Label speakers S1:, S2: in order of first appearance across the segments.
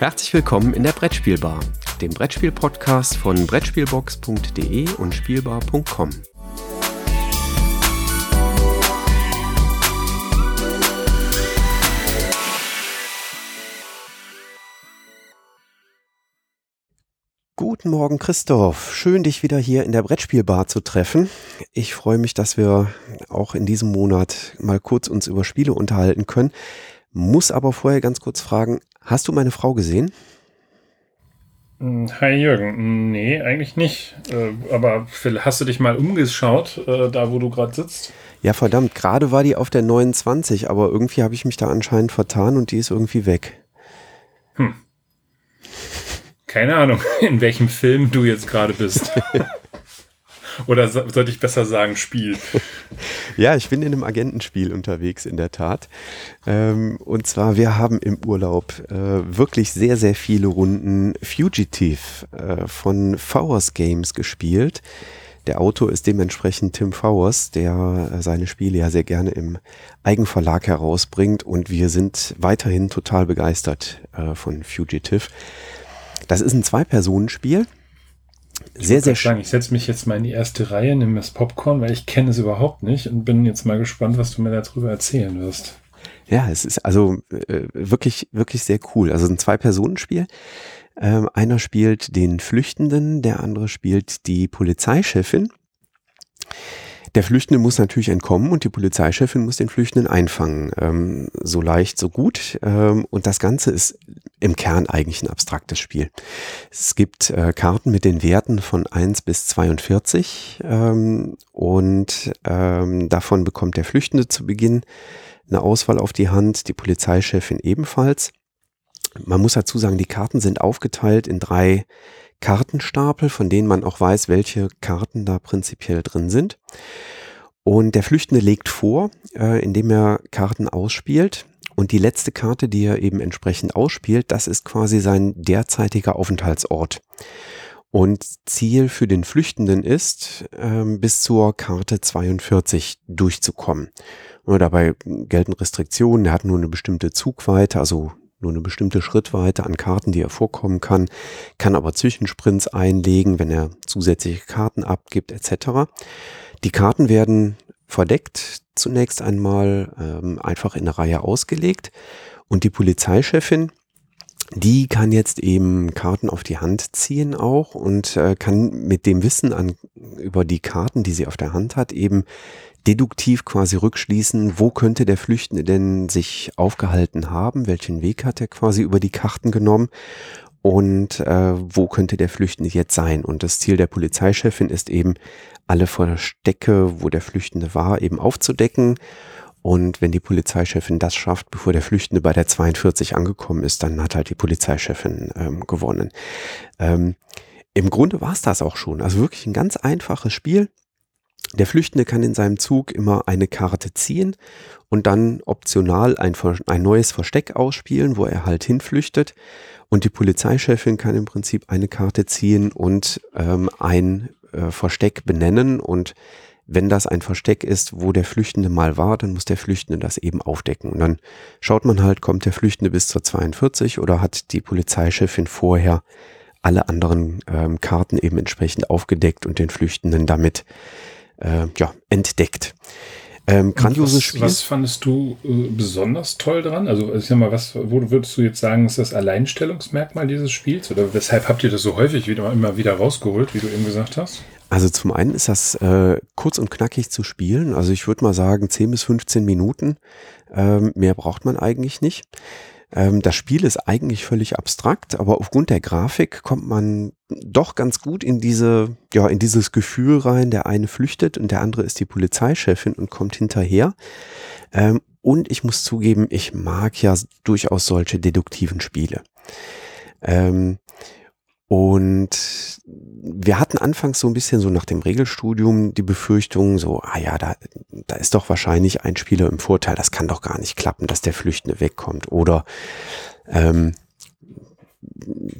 S1: Herzlich willkommen in der Brettspielbar, dem Brettspiel-Podcast von Brettspielbox.de und Spielbar.com. Guten Morgen, Christoph. Schön, dich wieder hier in der Brettspielbar zu treffen. Ich freue mich, dass wir auch in diesem Monat mal kurz uns über Spiele unterhalten können. Muss aber vorher ganz kurz fragen, hast du meine Frau gesehen?
S2: Hm, hi Jürgen, nee, eigentlich nicht. Äh, aber hast du dich mal umgeschaut, äh, da wo du gerade sitzt?
S1: Ja, verdammt, gerade war die auf der 29, aber irgendwie habe ich mich da anscheinend vertan und die ist irgendwie weg. Hm.
S2: Keine Ahnung, in welchem Film du jetzt gerade bist. Oder sollte ich besser sagen, Spiel?
S1: Ja, ich bin in einem Agentenspiel unterwegs, in der Tat. Ähm, und zwar, wir haben im Urlaub äh, wirklich sehr, sehr viele Runden Fugitive äh, von Fowers Games gespielt. Der Autor ist dementsprechend Tim Fowers, der äh, seine Spiele ja sehr gerne im Eigenverlag herausbringt. Und wir sind weiterhin total begeistert äh, von Fugitive. Das ist ein Zwei-Personen-Spiel.
S2: Sehr, sehr schön. Ich setze mich jetzt mal in die erste Reihe, nehme das Popcorn, weil ich kenne es überhaupt nicht und bin jetzt mal gespannt, was du mir darüber erzählen wirst.
S1: Ja, es ist also äh, wirklich, wirklich sehr cool. Also ein Zwei-Personen-Spiel. Ähm, einer spielt den Flüchtenden, der andere spielt die Polizeichefin. Der Flüchtende muss natürlich entkommen und die Polizeichefin muss den Flüchtenden einfangen. Ähm, so leicht, so gut. Ähm, und das Ganze ist im Kern eigentlich ein abstraktes Spiel. Es gibt äh, Karten mit den Werten von 1 bis 42 ähm, und ähm, davon bekommt der Flüchtende zu Beginn eine Auswahl auf die Hand, die Polizeichefin ebenfalls. Man muss dazu sagen, die Karten sind aufgeteilt in drei Kartenstapel, von denen man auch weiß, welche Karten da prinzipiell drin sind. Und der Flüchtende legt vor, äh, indem er Karten ausspielt. Und die letzte Karte, die er eben entsprechend ausspielt, das ist quasi sein derzeitiger Aufenthaltsort. Und Ziel für den Flüchtenden ist, ähm, bis zur Karte 42 durchzukommen. Und dabei gelten Restriktionen. Er hat nur eine bestimmte Zugweite, also nur eine bestimmte Schrittweite an Karten, die er vorkommen kann, kann aber Zwischensprints einlegen, wenn er zusätzliche Karten abgibt, etc. Die Karten werden verdeckt zunächst einmal ähm, einfach in eine Reihe ausgelegt. Und die Polizeichefin, die kann jetzt eben Karten auf die Hand ziehen auch und äh, kann mit dem Wissen an, über die Karten, die sie auf der Hand hat, eben deduktiv quasi rückschließen, wo könnte der Flüchtende denn sich aufgehalten haben, welchen Weg hat er quasi über die Karten genommen und äh, wo könnte der Flüchtende jetzt sein. Und das Ziel der Polizeichefin ist eben, alle Verstecke, wo der Flüchtende war, eben aufzudecken. Und wenn die Polizeichefin das schafft, bevor der Flüchtende bei der 42 angekommen ist, dann hat halt die Polizeichefin ähm, gewonnen. Ähm, Im Grunde war es das auch schon. Also wirklich ein ganz einfaches Spiel. Der Flüchtende kann in seinem Zug immer eine Karte ziehen und dann optional ein, ein, neues Versteck ausspielen, wo er halt hinflüchtet. Und die Polizeichefin kann im Prinzip eine Karte ziehen und ähm, ein äh, Versteck benennen. Und wenn das ein Versteck ist, wo der Flüchtende mal war, dann muss der Flüchtende das eben aufdecken. Und dann schaut man halt, kommt der Flüchtende bis zur 42 oder hat die Polizeichefin vorher alle anderen ähm, Karten eben entsprechend aufgedeckt und den Flüchtenden damit äh, ja, entdeckt.
S2: Ähm, grandioses was, Spiel. Was fandest du äh, besonders toll dran? Also, ich sag mal, was, wo würdest du jetzt sagen, ist das Alleinstellungsmerkmal dieses Spiels? Oder weshalb habt ihr das so häufig wieder, immer wieder rausgeholt, wie du eben gesagt hast?
S1: Also zum einen ist das äh, kurz und knackig zu spielen. Also ich würde mal sagen 10 bis 15 Minuten. Ähm, mehr braucht man eigentlich nicht. Ähm, das Spiel ist eigentlich völlig abstrakt, aber aufgrund der Grafik kommt man doch ganz gut in diese, ja, in dieses Gefühl rein. Der eine flüchtet und der andere ist die Polizeichefin und kommt hinterher. Ähm, und ich muss zugeben, ich mag ja durchaus solche deduktiven Spiele. Ähm, und wir hatten anfangs so ein bisschen so nach dem Regelstudium die Befürchtung, so, ah ja, da, da ist doch wahrscheinlich ein Spieler im Vorteil, das kann doch gar nicht klappen, dass der Flüchtende wegkommt. Oder ähm,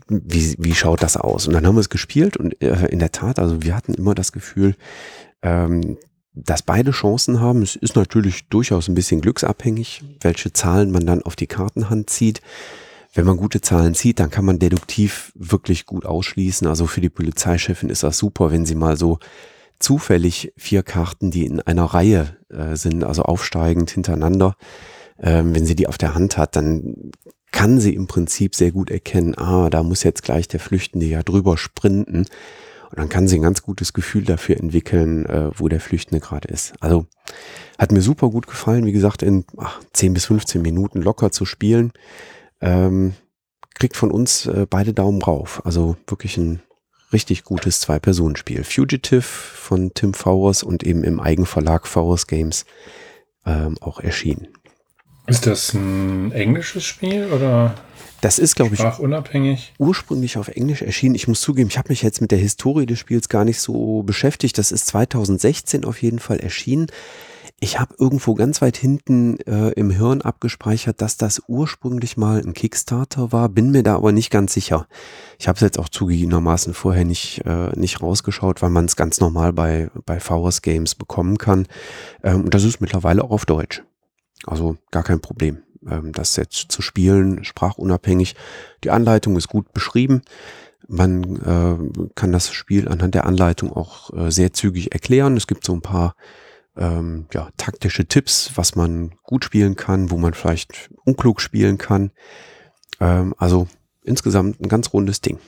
S1: wie, wie schaut das aus? Und dann haben wir es gespielt und äh, in der Tat, also wir hatten immer das Gefühl, ähm, dass beide Chancen haben. Es ist natürlich durchaus ein bisschen glücksabhängig, welche Zahlen man dann auf die Kartenhand zieht. Wenn man gute Zahlen zieht, dann kann man deduktiv wirklich gut ausschließen. Also für die Polizeichefin ist das super, wenn sie mal so zufällig vier Karten, die in einer Reihe äh, sind, also aufsteigend hintereinander, ähm, wenn sie die auf der Hand hat, dann kann sie im Prinzip sehr gut erkennen, ah, da muss jetzt gleich der Flüchtende ja drüber sprinten. Und dann kann sie ein ganz gutes Gefühl dafür entwickeln, äh, wo der Flüchtende gerade ist. Also hat mir super gut gefallen, wie gesagt, in ach, 10 bis 15 Minuten locker zu spielen. Ähm, kriegt von uns äh, beide Daumen rauf. Also wirklich ein richtig gutes Zwei-Personen-Spiel. Fugitive von Tim Fowers und eben im Eigenverlag Fowers Games ähm, auch erschienen.
S2: Ist das ein englisches Spiel oder?
S1: Das ist, glaube ich,
S2: unabhängig.
S1: ursprünglich auf Englisch erschienen. Ich muss zugeben, ich habe mich jetzt mit der Historie des Spiels gar nicht so beschäftigt. Das ist 2016 auf jeden Fall erschienen. Ich habe irgendwo ganz weit hinten äh, im Hirn abgespeichert, dass das ursprünglich mal ein Kickstarter war, bin mir da aber nicht ganz sicher. Ich habe es jetzt auch zugegebenermaßen vorher nicht, äh, nicht rausgeschaut, weil man es ganz normal bei, bei VS Games bekommen kann. Ähm, und das ist mittlerweile auch auf Deutsch. Also gar kein Problem, ähm, das jetzt zu spielen, sprachunabhängig. Die Anleitung ist gut beschrieben. Man äh, kann das Spiel anhand der Anleitung auch äh, sehr zügig erklären. Es gibt so ein paar ähm, ja, taktische Tipps, was man gut spielen kann, wo man vielleicht unklug spielen kann. Ähm, also insgesamt ein ganz rundes Ding.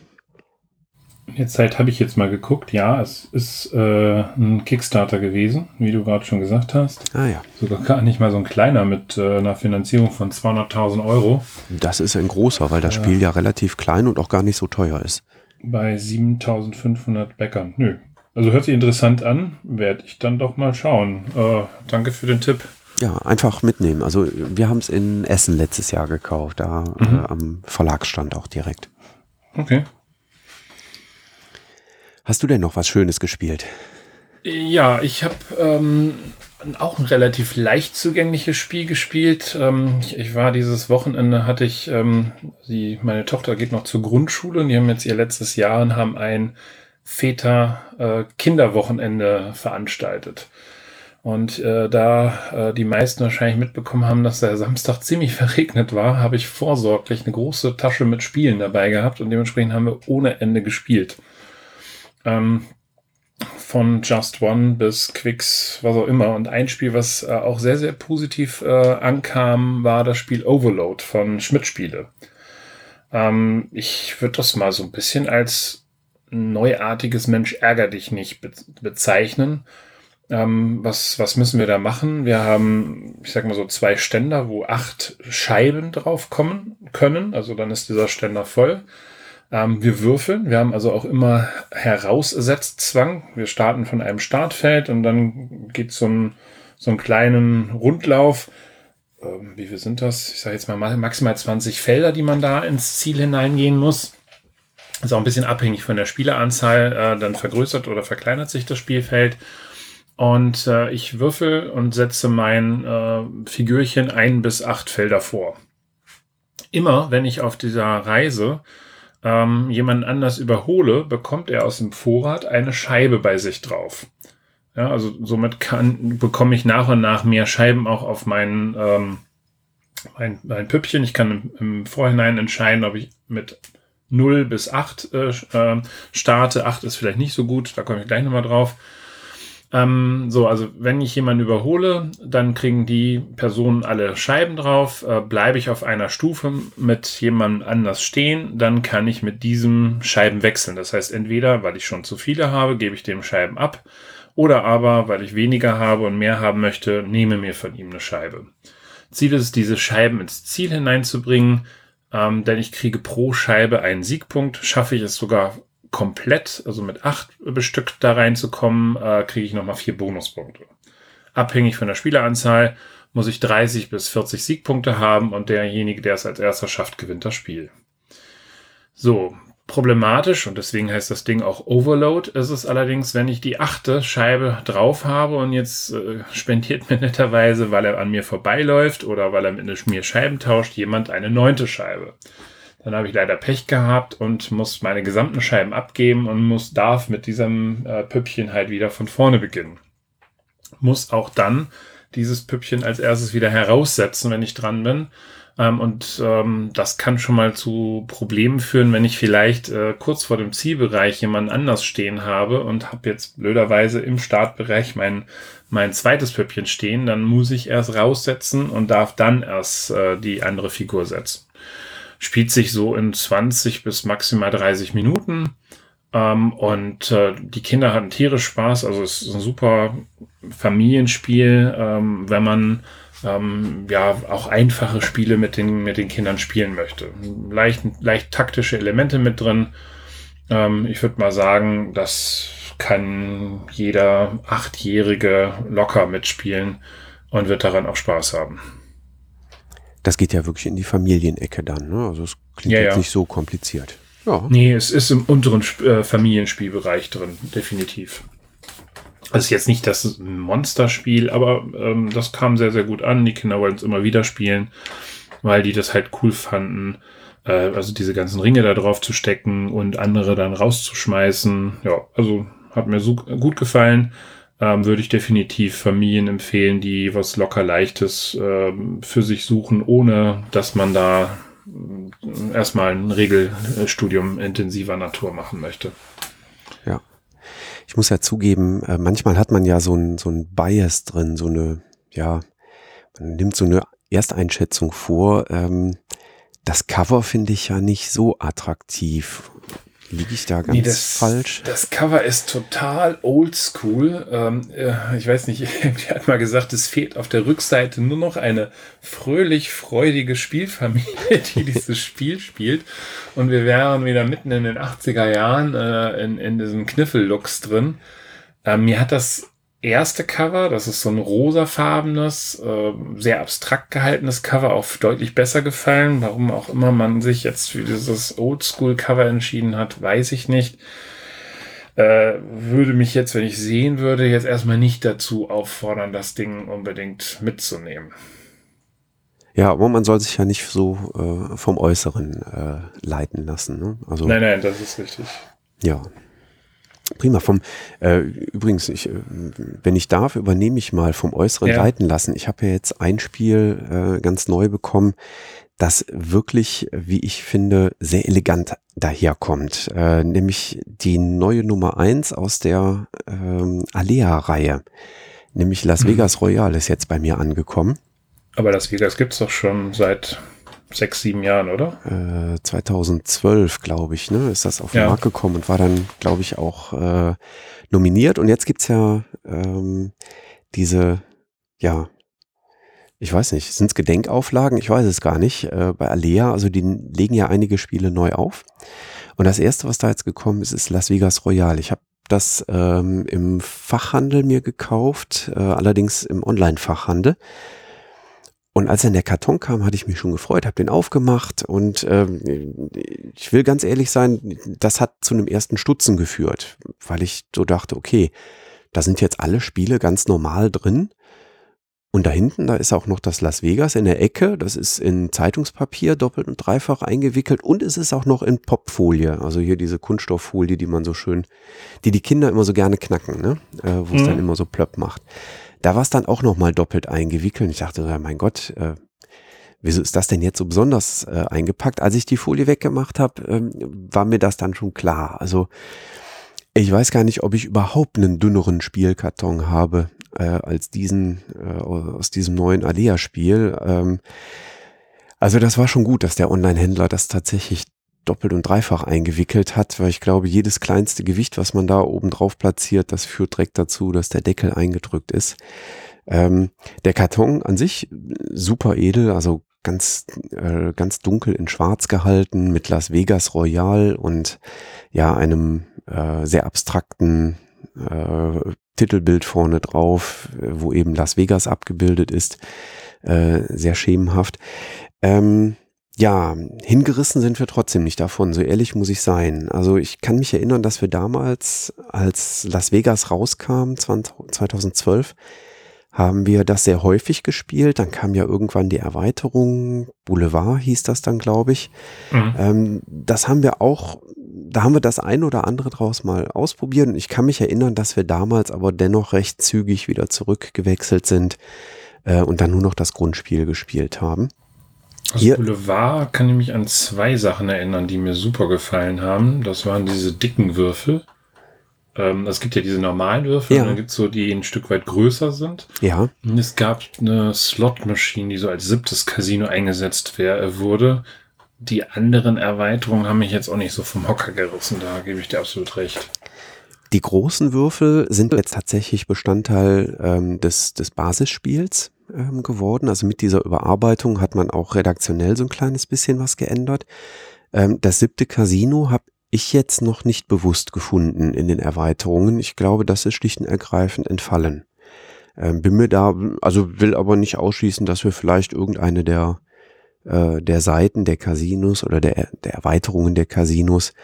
S2: Jetzt Zeit habe ich jetzt mal geguckt. Ja, es ist äh, ein Kickstarter gewesen, wie du gerade schon gesagt hast.
S1: Ah ja.
S2: Sogar gar nicht mal so ein kleiner mit äh, einer Finanzierung von 200.000 Euro.
S1: Das ist ein großer, weil das ja. Spiel ja relativ klein und auch gar nicht so teuer ist.
S2: Bei 7.500 Bäckern. Nö, also hört sich interessant an, werde ich dann doch mal schauen. Äh, danke für den Tipp.
S1: Ja, einfach mitnehmen. Also wir haben es in Essen letztes Jahr gekauft, da mhm. äh, am Verlagsstand auch direkt.
S2: Okay.
S1: Hast du denn noch was Schönes gespielt?
S2: Ja, ich habe ähm, auch ein relativ leicht zugängliches Spiel gespielt. Ähm, ich, ich, war dieses Wochenende, hatte ich, ähm, die, meine Tochter geht noch zur Grundschule und die haben jetzt ihr letztes Jahr und haben ein Väter äh, Kinderwochenende veranstaltet. Und äh, da äh, die meisten wahrscheinlich mitbekommen haben, dass der Samstag ziemlich verregnet war, habe ich vorsorglich eine große Tasche mit Spielen dabei gehabt und dementsprechend haben wir ohne Ende gespielt. Ähm, von Just One bis Quicks, was auch immer. Und ein Spiel, was äh, auch sehr, sehr positiv äh, ankam, war das Spiel Overload von Schmidt Spiele. Ähm, ich würde das mal so ein bisschen als neuartiges Mensch ärger dich nicht be bezeichnen. Ähm, was, was müssen wir da machen? Wir haben, ich sag mal so, zwei Ständer, wo acht Scheiben drauf kommen können. Also dann ist dieser Ständer voll. Ähm, wir würfeln. Wir haben also auch immer Herausersetzzwang. Wir starten von einem Startfeld und dann geht so ein, so einen kleinen Rundlauf. Ähm, wie viel sind das? Ich sage jetzt mal maximal 20 Felder, die man da ins Ziel hineingehen muss. Ist auch ein bisschen abhängig von der Spieleranzahl. Äh, dann vergrößert oder verkleinert sich das Spielfeld. Und äh, ich würfel und setze mein äh, Figürchen ein bis acht Felder vor. Immer wenn ich auf dieser Reise ähm, jemanden anders überhole, bekommt er aus dem Vorrat eine Scheibe bei sich drauf. Ja, also somit kann, bekomme ich nach und nach mehr Scheiben auch auf meinen, ähm, mein, mein Püppchen. Ich kann im, im Vorhinein entscheiden, ob ich mit 0 bis 8 äh, ähm, starte. 8 ist vielleicht nicht so gut, da komme ich gleich nochmal drauf. Ähm, so, also wenn ich jemanden überhole, dann kriegen die Personen alle Scheiben drauf. Äh, bleibe ich auf einer Stufe mit jemandem anders stehen, dann kann ich mit diesem Scheiben wechseln. Das heißt, entweder, weil ich schon zu viele habe, gebe ich dem Scheiben ab, oder aber, weil ich weniger habe und mehr haben möchte, nehme mir von ihm eine Scheibe. Ziel ist es, diese Scheiben ins Ziel hineinzubringen, ähm, denn ich kriege pro Scheibe einen Siegpunkt. Schaffe ich es sogar komplett, also mit acht bestückt da reinzukommen, äh, kriege ich nochmal vier Bonuspunkte. Abhängig von der Spieleranzahl muss ich 30 bis 40 Siegpunkte haben und derjenige, der es als erster schafft, gewinnt das Spiel. So, Problematisch, und deswegen heißt das Ding auch Overload, ist es allerdings, wenn ich die achte Scheibe drauf habe und jetzt äh, spendiert mir netterweise, weil er an mir vorbeiläuft oder weil er mit mir Scheiben tauscht, jemand eine neunte Scheibe. Dann habe ich leider Pech gehabt und muss meine gesamten Scheiben abgeben und muss, darf mit diesem äh, Püppchen halt wieder von vorne beginnen. Muss auch dann dieses Püppchen als erstes wieder heraussetzen, wenn ich dran bin. Ähm, und ähm, das kann schon mal zu Problemen führen, wenn ich vielleicht äh, kurz vor dem Zielbereich jemanden anders stehen habe und habe jetzt blöderweise im Startbereich mein, mein zweites Püppchen stehen, dann muss ich erst raussetzen und darf dann erst äh, die andere Figur setzen. Spielt sich so in 20 bis maximal 30 Minuten. Ähm, und äh, die Kinder hatten tierisch Spaß. Also es ist ein super Familienspiel, ähm, wenn man ähm, ja auch einfache Spiele mit den, mit den Kindern spielen möchte. Leicht, leicht taktische Elemente mit drin. Ähm, ich würde mal sagen, das kann jeder Achtjährige locker mitspielen und wird daran auch Spaß haben.
S1: Das geht ja wirklich in die Familienecke dann, ne? Also es klingt ja, jetzt ja. nicht so kompliziert.
S2: Ja. Nee, es ist im unteren äh, Familienspielbereich drin, definitiv. Das ist jetzt nicht das Monsterspiel, aber ähm, das kam sehr, sehr gut an. Die Kinder wollten es immer wieder spielen, weil die das halt cool fanden. Äh, also diese ganzen Ringe da drauf zu stecken und andere dann rauszuschmeißen. Ja, also hat mir so gut gefallen. Ähm, würde ich definitiv Familien empfehlen, die was locker leichtes äh, für sich suchen, ohne dass man da äh, erstmal ein Regelstudium intensiver Natur machen möchte.
S1: Ich muss ja zugeben, äh, manchmal hat man ja so ein, so ein Bias drin, so eine, ja, man nimmt so eine Ersteinschätzung vor. Ähm, das Cover finde ich ja nicht so attraktiv. Liege ich da ganz nee,
S2: das,
S1: falsch?
S2: Das Cover ist total oldschool. Ähm, äh, ich weiß nicht, irgendwie hat mal gesagt, es fehlt auf der Rückseite nur noch eine fröhlich freudige Spielfamilie, die dieses Spiel spielt. Und wir wären wieder mitten in den 80er Jahren äh, in, in diesem Kniffellux drin. Ähm, mir hat das erste Cover. Das ist so ein rosafarbenes, äh, sehr abstrakt gehaltenes Cover, auch deutlich besser gefallen. Warum auch immer man sich jetzt für dieses Oldschool-Cover entschieden hat, weiß ich nicht. Äh, würde mich jetzt, wenn ich sehen würde, jetzt erstmal nicht dazu auffordern, das Ding unbedingt mitzunehmen.
S1: Ja, aber man soll sich ja nicht so äh, vom Äußeren äh, leiten lassen. Ne?
S2: Also, nein, nein, das ist richtig.
S1: Ja, Prima. Vom äh, übrigens, ich, äh, wenn ich darf, übernehme ich mal vom Äußeren ja. leiten lassen. Ich habe ja jetzt ein Spiel äh, ganz neu bekommen, das wirklich, wie ich finde, sehr elegant daherkommt. Äh, nämlich die neue Nummer eins aus der ähm, Alea-Reihe. Nämlich Las mhm. Vegas Royale ist jetzt bei mir angekommen.
S2: Aber Las Vegas gibt's doch schon seit sechs, sieben Jahren, oder?
S1: Äh, 2012, glaube ich, ne, ist das auf den ja. Markt gekommen und war dann, glaube ich, auch äh, nominiert. Und jetzt gibt's ja ähm, diese, ja, ich weiß nicht, sind es Gedenkauflagen? Ich weiß es gar nicht. Äh, bei Alea, also die legen ja einige Spiele neu auf. Und das erste, was da jetzt gekommen ist, ist Las Vegas Royale. Ich habe das ähm, im Fachhandel mir gekauft, äh, allerdings im Online-Fachhandel. Und als dann der Karton kam, hatte ich mich schon gefreut, habe den aufgemacht und ähm, ich will ganz ehrlich sein, das hat zu einem ersten Stutzen geführt, weil ich so dachte, okay, da sind jetzt alle Spiele ganz normal drin. Und da hinten, da ist auch noch das Las Vegas in der Ecke. Das ist in Zeitungspapier doppelt und dreifach eingewickelt und es ist auch noch in Popfolie. Also hier diese Kunststofffolie, die man so schön, die die Kinder immer so gerne knacken, ne? Äh, wo es mhm. dann immer so plöpp macht. Da war es dann auch nochmal doppelt eingewickelt. Ich dachte, ja, mein Gott, äh, wieso ist das denn jetzt so besonders äh, eingepackt? Als ich die Folie weggemacht habe, ähm, war mir das dann schon klar. Also ich weiß gar nicht, ob ich überhaupt einen dünneren Spielkarton habe äh, als diesen äh, aus diesem neuen Alea-Spiel. Ähm, also das war schon gut, dass der Online-Händler das tatsächlich doppelt und dreifach eingewickelt hat, weil ich glaube, jedes kleinste Gewicht, was man da oben drauf platziert, das führt direkt dazu, dass der Deckel eingedrückt ist. Ähm, der Karton an sich super edel, also ganz, äh, ganz dunkel in schwarz gehalten mit Las Vegas Royal und ja, einem äh, sehr abstrakten äh, Titelbild vorne drauf, wo eben Las Vegas abgebildet ist. Äh, sehr schemenhaft. Ähm, ja, hingerissen sind wir trotzdem nicht davon, so ehrlich muss ich sein. Also ich kann mich erinnern, dass wir damals, als Las Vegas rauskam, 20, 2012, haben wir das sehr häufig gespielt. Dann kam ja irgendwann die Erweiterung, Boulevard hieß das dann, glaube ich. Mhm. Ähm, das haben wir auch, da haben wir das ein oder andere draus mal ausprobiert. Und ich kann mich erinnern, dass wir damals aber dennoch recht zügig wieder zurückgewechselt sind äh, und dann nur noch das Grundspiel gespielt haben.
S2: Also Hier, Boulevard kann ich mich an zwei Sachen erinnern, die mir super gefallen haben. Das waren diese dicken Würfel. Ähm, es gibt ja diese normalen Würfel, ja. und dann gibt es so, die ein Stück weit größer sind.
S1: Ja.
S2: Und es gab eine Slot-Maschine, die so als siebtes Casino eingesetzt wär, wurde. Die anderen Erweiterungen haben mich jetzt auch nicht so vom Hocker gerissen, da gebe ich dir absolut recht.
S1: Die großen Würfel sind jetzt tatsächlich Bestandteil ähm, des, des Basisspiels ähm, geworden. Also mit dieser Überarbeitung hat man auch redaktionell so ein kleines bisschen was geändert. Ähm, das siebte Casino habe ich jetzt noch nicht bewusst gefunden in den Erweiterungen. Ich glaube, das ist schlicht und ergreifend entfallen. Ähm, bin mir da, also will aber nicht ausschließen, dass wir vielleicht irgendeine der, äh, der Seiten der Casinos oder der, der Erweiterungen der Casinos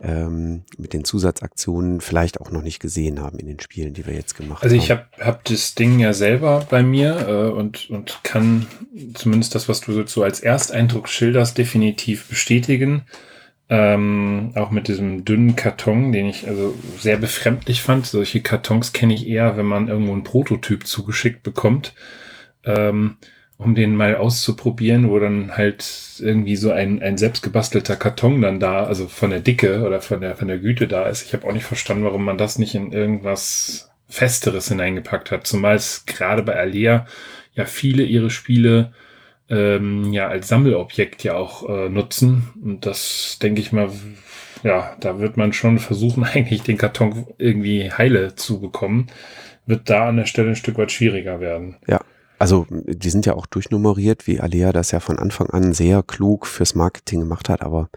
S1: ähm, mit den Zusatzaktionen vielleicht auch noch nicht gesehen haben in den Spielen, die wir jetzt gemacht
S2: haben. Also
S1: ich
S2: habe hab das Ding ja selber bei mir äh, und, und kann zumindest das, was du so als Ersteindruck schilderst, definitiv bestätigen. Ähm, auch mit diesem dünnen Karton, den ich also sehr befremdlich fand. Solche Kartons kenne ich eher, wenn man irgendwo einen Prototyp zugeschickt bekommt. Ähm, um den mal auszuprobieren, wo dann halt irgendwie so ein, ein selbstgebastelter Karton dann da, also von der Dicke oder von der, von der Güte da ist. Ich habe auch nicht verstanden, warum man das nicht in irgendwas Festeres hineingepackt hat. Zumal es gerade bei Alea ja viele ihre Spiele ähm, ja als Sammelobjekt ja auch äh, nutzen. Und das denke ich mal, ja, da wird man schon versuchen, eigentlich den Karton irgendwie heile zu bekommen. Wird da an der Stelle ein Stück weit schwieriger werden.
S1: Ja, also die sind ja auch durchnummeriert, wie Alea das ja von Anfang an sehr klug fürs Marketing gemacht hat, aber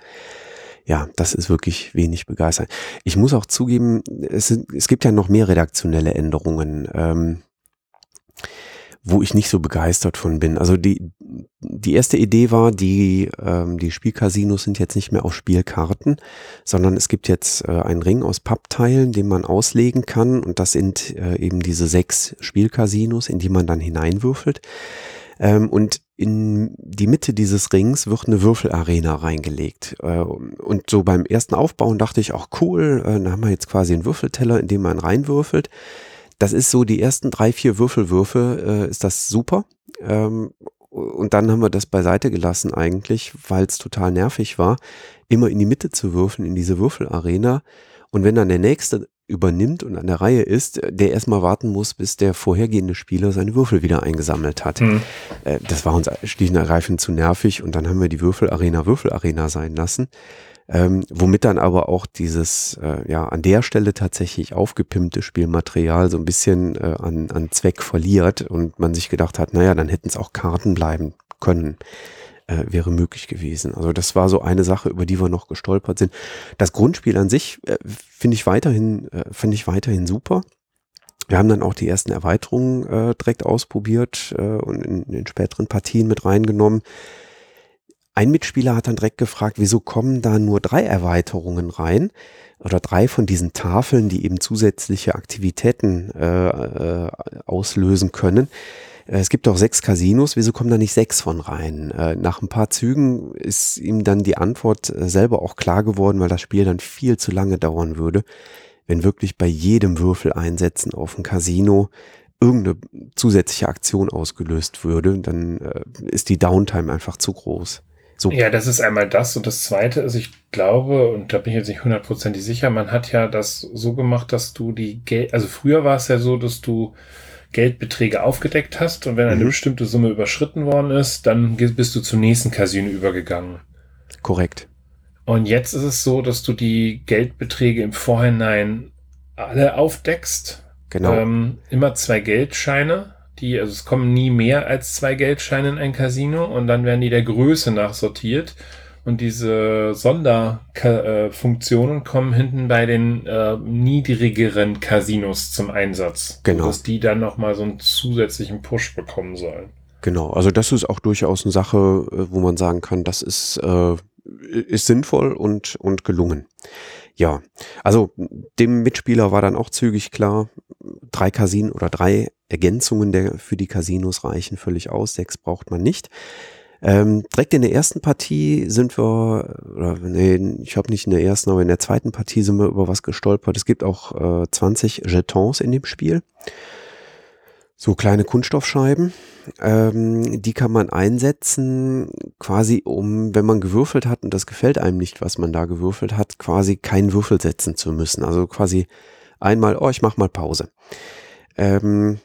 S1: ja, das ist wirklich wenig begeistert. Ich muss auch zugeben, es, sind, es gibt ja noch mehr redaktionelle Änderungen. Ähm, wo ich nicht so begeistert von bin. Also die, die erste Idee war, die, ähm, die Spielcasinos sind jetzt nicht mehr auf Spielkarten, sondern es gibt jetzt äh, einen Ring aus Pappteilen, den man auslegen kann und das sind äh, eben diese sechs Spielcasinos, in die man dann hineinwürfelt. Ähm, und in die Mitte dieses Rings wird eine Würfelarena reingelegt. Äh, und so beim ersten Aufbauen dachte ich auch cool, äh, da haben wir jetzt quasi einen Würfelteller, in dem man reinwürfelt. Das ist so, die ersten drei, vier Würfelwürfe äh, ist das super. Ähm, und dann haben wir das beiseite gelassen eigentlich, weil es total nervig war, immer in die Mitte zu würfeln, in diese Würfelarena. Und wenn dann der nächste übernimmt und an der Reihe ist, der erstmal warten muss, bis der vorhergehende Spieler seine Würfel wieder eingesammelt hat. Mhm. Das war uns schlicht und ergreifend zu nervig und dann haben wir die Würfelarena Würfelarena sein lassen. Ähm, womit dann aber auch dieses, äh, ja, an der Stelle tatsächlich aufgepimpte Spielmaterial so ein bisschen äh, an, an Zweck verliert und man sich gedacht hat, naja, dann hätten es auch Karten bleiben können. Äh, wäre möglich gewesen. Also das war so eine Sache, über die wir noch gestolpert sind. Das Grundspiel an sich äh, finde ich weiterhin, äh, finde ich weiterhin super. Wir haben dann auch die ersten Erweiterungen äh, direkt ausprobiert äh, und in, in späteren Partien mit reingenommen. Ein Mitspieler hat dann direkt gefragt, wieso kommen da nur drei Erweiterungen rein oder drei von diesen Tafeln, die eben zusätzliche Aktivitäten äh, äh, auslösen können. Äh, es gibt doch sechs Casinos, wieso kommen da nicht sechs von rein? Äh, nach ein paar Zügen ist ihm dann die Antwort äh, selber auch klar geworden, weil das Spiel dann viel zu lange dauern würde, wenn wirklich bei jedem Würfel einsetzen auf ein Casino irgendeine zusätzliche Aktion ausgelöst würde, dann ist die Downtime einfach zu groß.
S2: So. Ja, das ist einmal das. Und das Zweite ist, ich glaube, und da bin ich jetzt nicht hundertprozentig sicher, man hat ja das so gemacht, dass du die Geld, also früher war es ja so, dass du Geldbeträge aufgedeckt hast und wenn eine mhm. bestimmte Summe überschritten worden ist, dann bist du zum nächsten Casino übergegangen.
S1: Korrekt.
S2: Und jetzt ist es so, dass du die Geldbeträge im Vorhinein alle aufdeckst.
S1: Genau.
S2: Ähm, immer zwei Geldscheine die, also es kommen nie mehr als zwei Geldscheine in ein Casino und dann werden die der Größe nach sortiert. Und diese Sonderfunktionen kommen hinten bei den äh, niedrigeren Casinos zum Einsatz.
S1: Genau.
S2: Dass die dann nochmal so einen zusätzlichen Push bekommen sollen.
S1: Genau, also das ist auch durchaus eine Sache, äh, wo man sagen kann, das ist, äh, ist sinnvoll und, und gelungen. Ja, also dem Mitspieler war dann auch zügig klar, drei Casinen oder drei Ergänzungen der, für die Casinos reichen völlig aus, sechs braucht man nicht. Ähm, direkt in der ersten Partie sind wir, oder nee, ich habe nicht in der ersten, aber in der zweiten Partie sind wir über was gestolpert. Es gibt auch äh, 20 Jetons in dem Spiel. So kleine Kunststoffscheiben. Ähm, die kann man einsetzen, quasi um, wenn man gewürfelt hat und das gefällt einem nicht, was man da gewürfelt hat, quasi keinen Würfel setzen zu müssen. Also quasi einmal, oh, ich mach mal Pause. Ähm,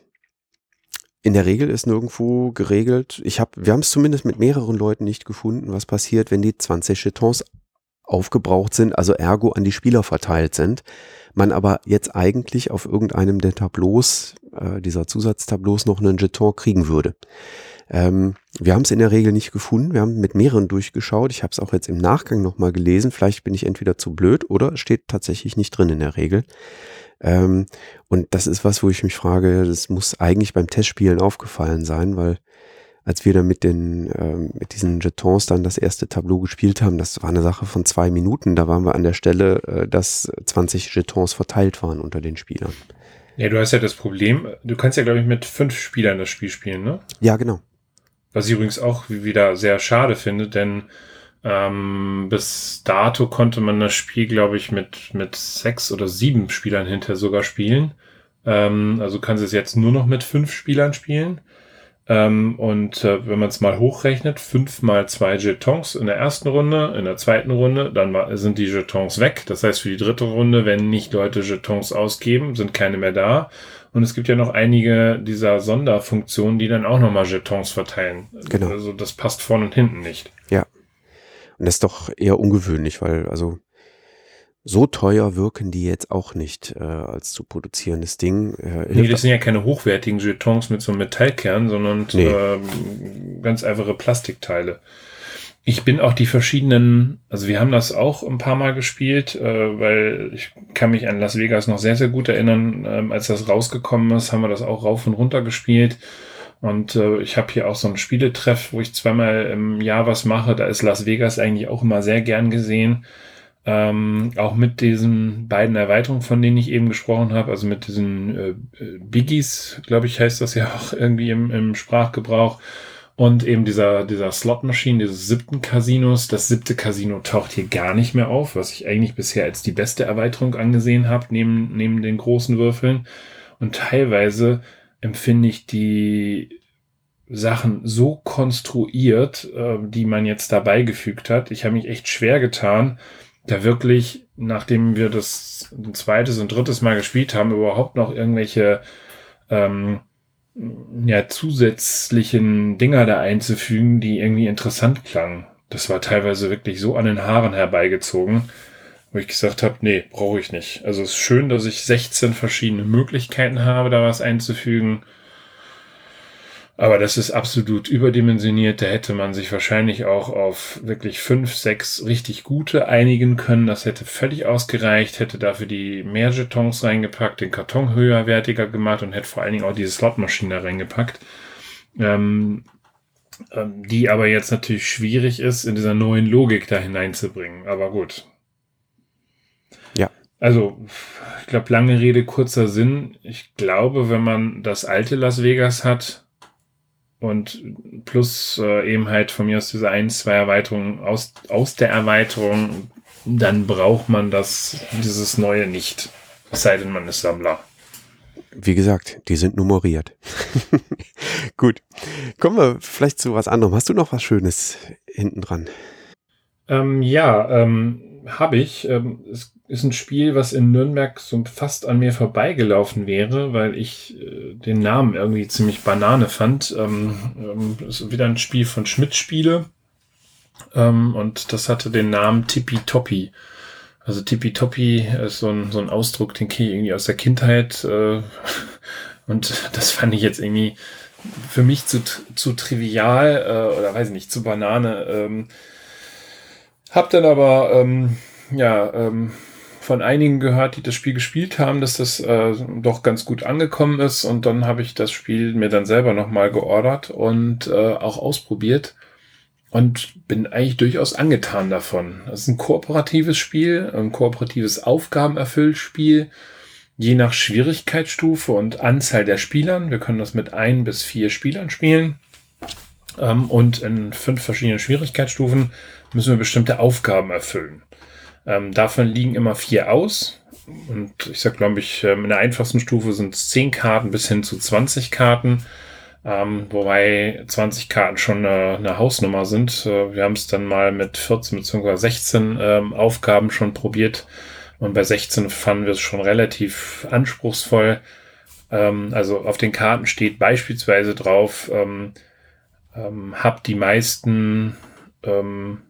S1: in der Regel ist nirgendwo geregelt. Ich hab, wir haben es zumindest mit mehreren Leuten nicht gefunden, was passiert, wenn die 20 Chetons aufgebraucht sind, also ergo an die Spieler verteilt sind. Man aber jetzt eigentlich auf irgendeinem der Tableaus, äh, dieser Zusatztableaus noch einen Jeton kriegen würde. Ähm, wir haben es in der Regel nicht gefunden. Wir haben mit mehreren durchgeschaut. Ich habe es auch jetzt im Nachgang nochmal gelesen. Vielleicht bin ich entweder zu blöd oder steht tatsächlich nicht drin in der Regel. Ähm, und das ist was, wo ich mich frage, das muss eigentlich beim Testspielen aufgefallen sein, weil als wir dann mit den, ähm, mit diesen Jetons dann das erste Tableau gespielt haben, das war eine Sache von zwei Minuten. Da waren wir an der Stelle, äh, dass 20 Jetons verteilt waren unter den Spielern.
S2: Ja, du hast ja das Problem, du kannst ja, glaube ich, mit fünf Spielern das Spiel spielen, ne?
S1: Ja, genau.
S2: Was ich übrigens auch wieder sehr schade finde, denn ähm, bis dato konnte man das Spiel, glaube ich, mit, mit sechs oder sieben Spielern hinter sogar spielen. Ähm, also kannst du es jetzt nur noch mit fünf Spielern spielen. Ähm, und äh, wenn man es mal hochrechnet, fünf mal zwei Jetons in der ersten Runde, in der zweiten Runde, dann sind die Jetons weg. Das heißt, für die dritte Runde, wenn nicht Leute Jetons ausgeben, sind keine mehr da. Und es gibt ja noch einige dieser Sonderfunktionen, die dann auch nochmal Jetons verteilen.
S1: Genau.
S2: Also das passt vorne und hinten nicht.
S1: Ja. Und das ist doch eher ungewöhnlich, weil also so teuer wirken die jetzt auch nicht äh, als zu produzierendes Ding.
S2: Äh, nee, das sind ja keine hochwertigen Jetons mit so einem Metallkern, sondern nee. äh, ganz einfache Plastikteile. Ich bin auch die verschiedenen, also wir haben das auch ein paar Mal gespielt, äh, weil ich kann mich an Las Vegas noch sehr, sehr gut erinnern. Ähm, als das rausgekommen ist, haben wir das auch rauf und runter gespielt. Und äh, ich habe hier auch so ein Spieletreff, wo ich zweimal im Jahr was mache. Da ist Las Vegas eigentlich auch immer sehr gern gesehen. Ähm, auch mit diesen beiden Erweiterungen, von denen ich eben gesprochen habe, also mit diesen äh, Biggies, glaube ich, heißt das ja auch irgendwie im, im Sprachgebrauch. Und eben dieser, dieser Slot-Maschine, dieses siebten Casinos. Das siebte Casino taucht hier gar nicht mehr auf, was ich eigentlich bisher als die beste Erweiterung angesehen habe, neben, neben den großen Würfeln. Und teilweise empfinde ich die Sachen so konstruiert, äh, die man jetzt dabei gefügt hat. Ich habe mich echt schwer getan, da wirklich, nachdem wir das ein zweites und drittes Mal gespielt haben, überhaupt noch irgendwelche ähm, ja, zusätzlichen Dinger da einzufügen, die irgendwie interessant klangen. Das war teilweise wirklich so an den Haaren herbeigezogen, wo ich gesagt habe, nee, brauche ich nicht. Also es ist schön, dass ich 16 verschiedene Möglichkeiten habe, da was einzufügen. Aber das ist absolut überdimensioniert. Da hätte man sich wahrscheinlich auch auf wirklich fünf, sechs richtig gute einigen können. Das hätte völlig ausgereicht, hätte dafür die mehr Jetons reingepackt, den Karton höherwertiger gemacht und hätte vor allen Dingen auch diese Slotmaschine reingepackt. Ähm, ähm, die aber jetzt natürlich schwierig ist, in dieser neuen Logik da hineinzubringen. Aber gut.
S1: Ja.
S2: Also, ich glaube, lange Rede, kurzer Sinn. Ich glaube, wenn man das alte Las Vegas hat, und plus äh, eben halt von mir aus diese ein, zwei Erweiterungen aus, aus der Erweiterung, dann braucht man das, dieses Neue nicht. Es sei denn, man ist Sammler.
S1: Wie gesagt, die sind nummeriert. Gut. Kommen wir vielleicht zu was anderem. Hast du noch was Schönes hinten dran?
S2: Ähm, ja, ähm, habe ich. Ähm, es ist ein Spiel, was in Nürnberg so fast an mir vorbeigelaufen wäre, weil ich äh, den Namen irgendwie ziemlich Banane fand. Ähm, ähm, ist wieder ein Spiel von Schmidt Spiele. Ähm, und das hatte den Namen Tippi Toppi. Also Tippi Toppi ist so ein, so ein Ausdruck, den kenne ich irgendwie aus der Kindheit. Äh, und das fand ich jetzt irgendwie für mich zu, zu trivial äh, oder weiß ich nicht, zu Banane. Ähm, hab dann aber ähm, ja ähm, von einigen gehört, die das Spiel gespielt haben, dass das äh, doch ganz gut angekommen ist. Und dann habe ich das Spiel mir dann selber nochmal geordert und äh, auch ausprobiert und bin eigentlich durchaus angetan davon. Das ist ein kooperatives Spiel, ein kooperatives Aufgabenerfüllspiel, je nach Schwierigkeitsstufe und Anzahl der Spielern. Wir können das mit ein bis vier Spielern spielen. Ähm, und in fünf verschiedenen Schwierigkeitsstufen müssen wir bestimmte Aufgaben erfüllen. Ähm, davon liegen immer vier aus. Und ich sag, glaube ich, ähm, in der einfachsten Stufe sind es zehn Karten bis hin zu 20 Karten. Ähm, wobei 20 Karten schon eine, eine Hausnummer sind. Äh, wir haben es dann mal mit 14 bzw. 16 ähm, Aufgaben schon probiert. Und bei 16 fanden wir es schon relativ anspruchsvoll. Ähm, also auf den Karten steht beispielsweise drauf, ähm, ähm, hab die meisten, ähm,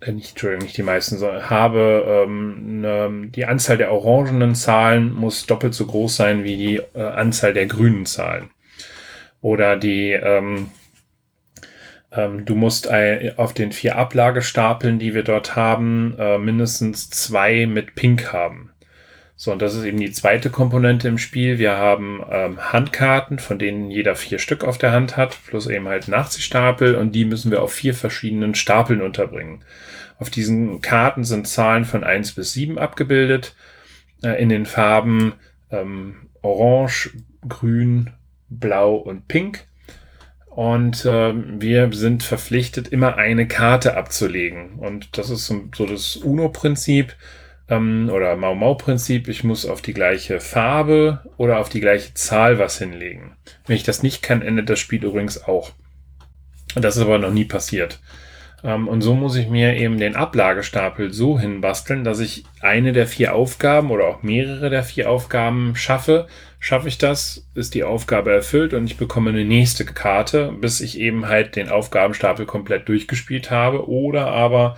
S2: äh, nicht, Entschuldigung, nicht die meisten, sondern habe ähm, ne, die Anzahl der orangenen Zahlen muss doppelt so groß sein wie die äh, Anzahl der grünen Zahlen. Oder die, ähm, ähm, du musst auf den vier Ablagestapeln, die wir dort haben, äh, mindestens zwei mit Pink haben. So, und das ist eben die zweite Komponente im Spiel. Wir haben ähm, Handkarten, von denen jeder vier Stück auf der Hand hat, plus eben halt Nachziehstapel und die müssen wir auf vier verschiedenen Stapeln unterbringen. Auf diesen Karten sind Zahlen von eins bis sieben abgebildet, äh, in den Farben ähm, Orange, Grün, Blau und Pink. Und äh, wir sind verpflichtet, immer eine Karte abzulegen. Und das ist so, so das UNO-Prinzip ähm, oder Mau-Mau-Prinzip. Ich muss auf die gleiche Farbe oder auf die gleiche Zahl was hinlegen. Wenn ich das nicht kann, endet das Spiel übrigens auch. Das ist aber noch nie passiert. Ähm, und so muss ich mir eben den Ablagestapel so hinbasteln, dass ich eine der vier Aufgaben oder auch mehrere der vier Aufgaben schaffe. Schaffe ich das, ist die Aufgabe erfüllt und ich bekomme eine nächste Karte, bis ich eben halt den Aufgabenstapel komplett durchgespielt habe oder aber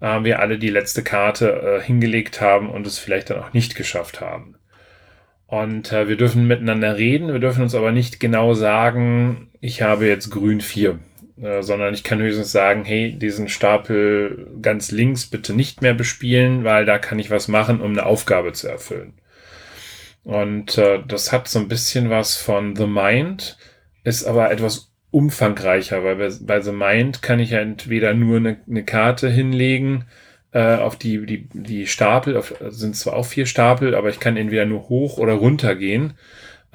S2: äh, wir alle die letzte Karte äh, hingelegt haben und es vielleicht dann auch nicht geschafft haben. Und äh, wir dürfen miteinander reden, wir dürfen uns aber nicht genau sagen, ich habe jetzt grün 4 äh, sondern ich kann höchstens sagen, hey, diesen Stapel ganz links bitte nicht mehr bespielen, weil da kann ich was machen, um eine Aufgabe zu erfüllen. Und äh, das hat so ein bisschen was von The Mind, ist aber etwas umfangreicher, weil bei, bei The Mind kann ich ja entweder nur eine, eine Karte hinlegen, äh, auf die, die, die Stapel, auf, sind zwar auch vier Stapel, aber ich kann entweder nur hoch oder runter gehen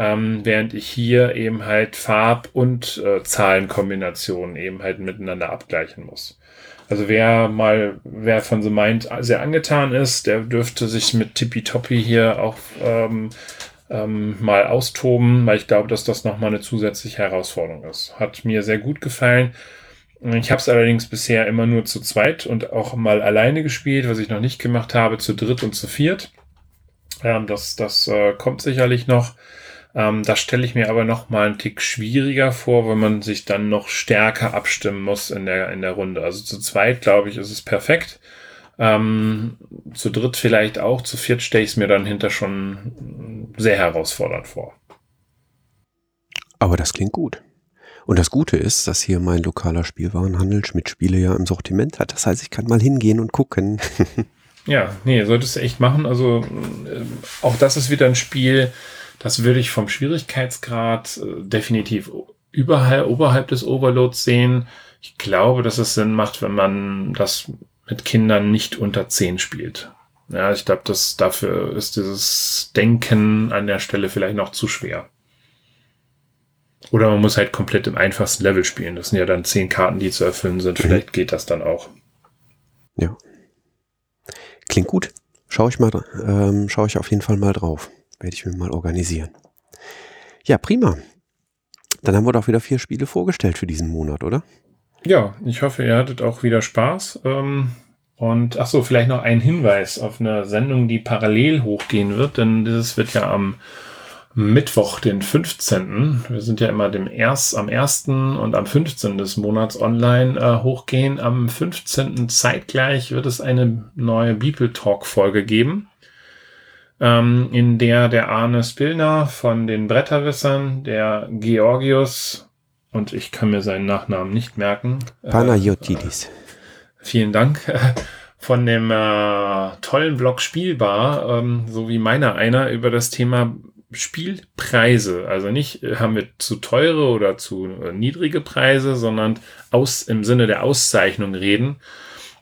S2: ähm, während ich hier eben halt Farb- und äh, Zahlenkombinationen eben halt miteinander abgleichen muss. Also wer mal, wer von The Mind sehr angetan ist, der dürfte sich mit Tippitoppi hier auch ähm, ähm, mal austoben, weil ich glaube, dass das nochmal eine zusätzliche Herausforderung ist. Hat mir sehr gut gefallen. Ich habe es allerdings bisher immer nur zu zweit und auch mal alleine gespielt, was ich noch nicht gemacht habe, zu dritt und zu viert. Ähm, das das äh, kommt sicherlich noch. Ähm, das stelle ich mir aber noch mal einen Tick schwieriger vor, weil man sich dann noch stärker abstimmen muss in der, in der Runde. Also zu zweit, glaube ich, ist es perfekt. Ähm, zu dritt vielleicht auch, zu viert stelle ich es mir dann hinter schon sehr herausfordernd vor.
S1: Aber das klingt gut. Und das Gute ist, dass hier mein lokaler Spielwarenhandel Schmidt Spiele ja im Sortiment hat. Das heißt, ich kann mal hingehen und gucken.
S2: ja, nee, solltest du echt machen. Also äh, auch das ist wieder ein Spiel, das würde ich vom Schwierigkeitsgrad äh, definitiv überhalb, oberhalb des Overloads sehen. Ich glaube, dass es Sinn macht, wenn man das mit Kindern nicht unter 10 spielt. Ja, ich glaube, dass dafür ist dieses Denken an der Stelle vielleicht noch zu schwer. Oder man muss halt komplett im einfachsten Level spielen. Das sind ja dann zehn Karten, die zu erfüllen sind. Mhm. Vielleicht geht das dann auch.
S1: Ja. Klingt gut. Schau ich mal, ähm, schaue ich auf jeden Fall mal drauf. Werde ich mir mal organisieren. Ja, prima. Dann haben wir doch wieder vier Spiele vorgestellt für diesen Monat, oder?
S2: Ja, ich hoffe, ihr hattet auch wieder Spaß. Ähm, und ach so, vielleicht noch ein Hinweis auf eine Sendung, die parallel hochgehen wird, denn dieses wird ja am Mittwoch, den 15. Wir sind ja immer dem erst, am 1. und am 15. des Monats online äh, hochgehen. Am 15. zeitgleich wird es eine neue Beeple Talk Folge geben ähm, in der der Arne Spillner von den Bretterwissern, der Georgius, und ich kann mir seinen Nachnamen nicht merken.
S1: Äh, Panayotidis.
S2: Äh, vielen Dank. Von dem äh, tollen Blog Spielbar, ähm, so wie meiner einer, über das Thema Spielpreise. Also nicht äh, haben wir zu teure oder zu äh, niedrige Preise, sondern aus, im Sinne der Auszeichnung reden.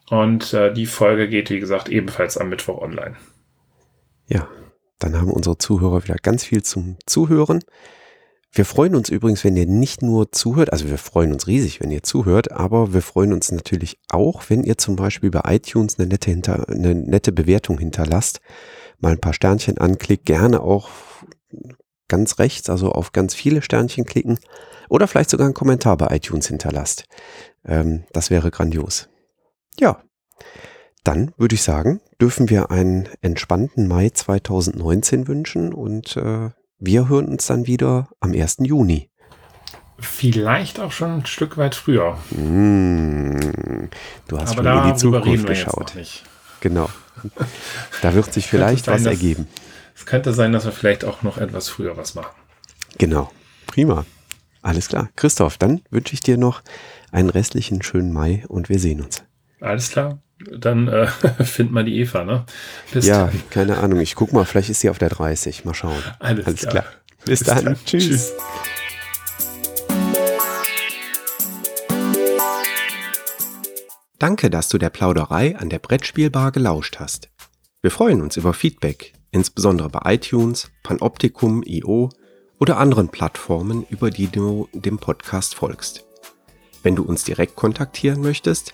S2: Und äh, die Folge geht, wie gesagt, ebenfalls am Mittwoch online.
S1: Ja, dann haben unsere Zuhörer wieder ganz viel zum Zuhören. Wir freuen uns übrigens, wenn ihr nicht nur zuhört, also wir freuen uns riesig, wenn ihr zuhört, aber wir freuen uns natürlich auch, wenn ihr zum Beispiel bei iTunes eine nette, hinter, eine nette Bewertung hinterlasst, mal ein paar Sternchen anklickt, gerne auch ganz rechts, also auf ganz viele Sternchen klicken oder vielleicht sogar einen Kommentar bei iTunes hinterlasst. Ähm, das wäre grandios. Ja, dann würde ich sagen, dürfen wir einen entspannten Mai 2019 wünschen und äh, wir hören uns dann wieder am 1. Juni.
S2: Vielleicht auch schon ein Stück weit früher.
S1: Mmh, du hast Aber schon in die Zukunft geschaut. Genau. Da wird sich vielleicht sein, was ergeben.
S2: Es könnte sein, dass wir vielleicht auch noch etwas früher was machen.
S1: Genau. Prima. Alles klar. Christoph, dann wünsche ich dir noch einen restlichen schönen Mai und wir sehen uns.
S2: Alles klar. Dann äh, find mal die Eva, ne?
S1: Bis ja, dann. keine Ahnung. Ich guck mal, vielleicht ist sie auf der 30. Mal schauen.
S2: Alles, Alles klar. klar.
S1: Bis, Bis dann. dann. Tschüss. Tschüss. Danke, dass du der Plauderei an der Brettspielbar gelauscht hast. Wir freuen uns über Feedback, insbesondere bei iTunes, Panoptikum, IO oder anderen Plattformen, über die du dem Podcast folgst. Wenn du uns direkt kontaktieren möchtest,